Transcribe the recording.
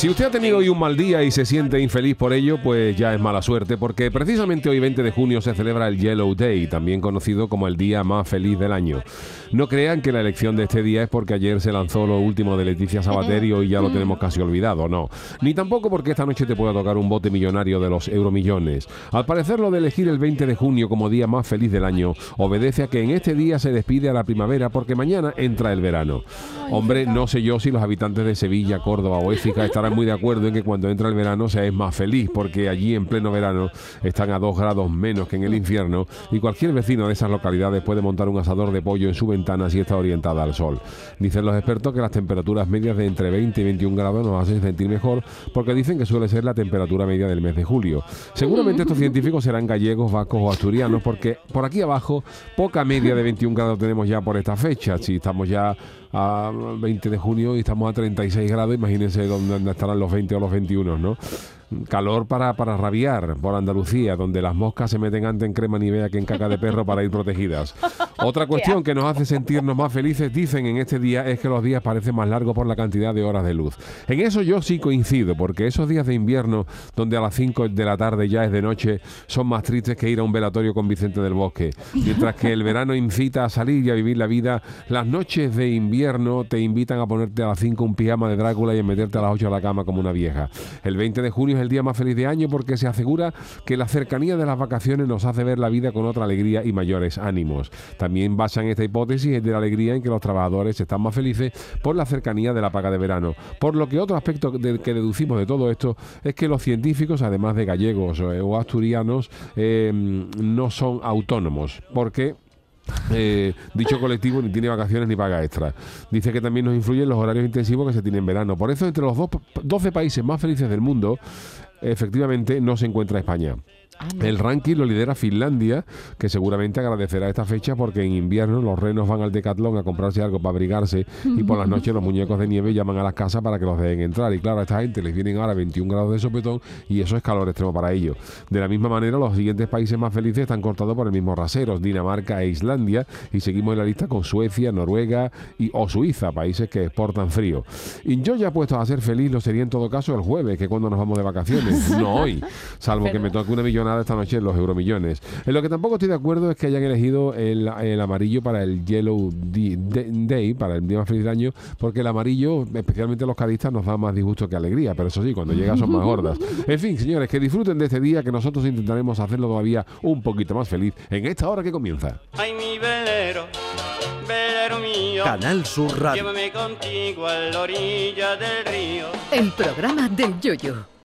Si usted ha tenido hoy un mal día y se siente infeliz por ello, pues ya es mala suerte, porque precisamente hoy 20 de junio se celebra el Yellow Day, también conocido como el día más feliz del año. No crean que la elección de este día es porque ayer se lanzó lo último de Leticia Sabater y hoy ya lo tenemos casi olvidado, no. Ni tampoco porque esta noche te pueda tocar un bote millonario de los euromillones. Al parecer lo de elegir el 20 de junio como día más feliz del año obedece a que en este día se despide a la primavera porque mañana entra el verano. Hombre, no sé yo si los habitantes de Sevilla, Córdoba o Éfica estarán muy de acuerdo en que cuando entra el verano se es más feliz porque allí en pleno verano están a dos grados menos que en el infierno y cualquier vecino de esas localidades puede montar un asador de pollo en su ventana si está orientada al sol. Dicen los expertos que las temperaturas medias de entre 20 y 21 grados nos hacen sentir mejor porque dicen que suele ser la temperatura media del mes de julio. Seguramente estos científicos serán gallegos, vascos o asturianos porque por aquí abajo poca media de 21 grados tenemos ya por esta fecha. Si estamos ya a 20 de junio y estamos a 36 grados, imagínense dónde estarán los 20 o los 21, ¿no? Calor para, para rabiar por Andalucía, donde las moscas se meten antes en crema nivea que en caca de perro para ir protegidas. Otra cuestión que nos hace sentirnos más felices, dicen en este día, es que los días parecen más largos por la cantidad de horas de luz. En eso yo sí coincido, porque esos días de invierno, donde a las 5 de la tarde ya es de noche, son más tristes que ir a un velatorio con Vicente del Bosque. Mientras que el verano incita a salir y a vivir la vida, las noches de invierno te invitan a ponerte a las 5 un pijama de Drácula y a meterte a las 8 a la cama como una vieja. El 20 de junio el día más feliz de año porque se asegura que la cercanía de las vacaciones nos hace ver la vida con otra alegría y mayores ánimos. También basan esta hipótesis de la alegría en que los trabajadores están más felices por la cercanía de la paga de verano. Por lo que otro aspecto que deducimos de todo esto es que los científicos, además de gallegos o asturianos, eh, no son autónomos, porque eh, dicho colectivo ni tiene vacaciones ni paga extra. Dice que también nos influyen los horarios intensivos que se tienen en verano. Por eso, entre los 12 países más felices del mundo, efectivamente no se encuentra España. El ranking lo lidera Finlandia, que seguramente agradecerá esta fecha porque en invierno los renos van al Decathlon a comprarse algo para abrigarse y por las noches los muñecos de nieve llaman a las casas para que los dejen entrar. Y claro, a esta gente les vienen ahora 21 grados de sopetón y eso es calor extremo para ellos. De la misma manera, los siguientes países más felices están cortados por el mismo rasero, Dinamarca e Islandia, y seguimos en la lista con Suecia, Noruega y, o Suiza, países que exportan frío. Y yo ya puesto a ser feliz lo sería en todo caso el jueves, que cuando nos vamos de vacaciones, no hoy, salvo que me toque una millonada esta noche en los euromillones. En lo que tampoco estoy de acuerdo es que hayan elegido el, amarillo para el Yellow Day, para el día más feliz del año, porque el amarillo, especialmente los cadistas, nos da más disgusto que alegría, pero eso sí, cuando llega son más gordas. En fin, señores, que disfruten de este día, que nosotros intentaremos hacerlo todavía un poquito más feliz en esta hora que comienza. Ay, mi velero, velero mío. Canal Sur Radio. Llévame contigo a la orilla del río. El programa del Yoyo.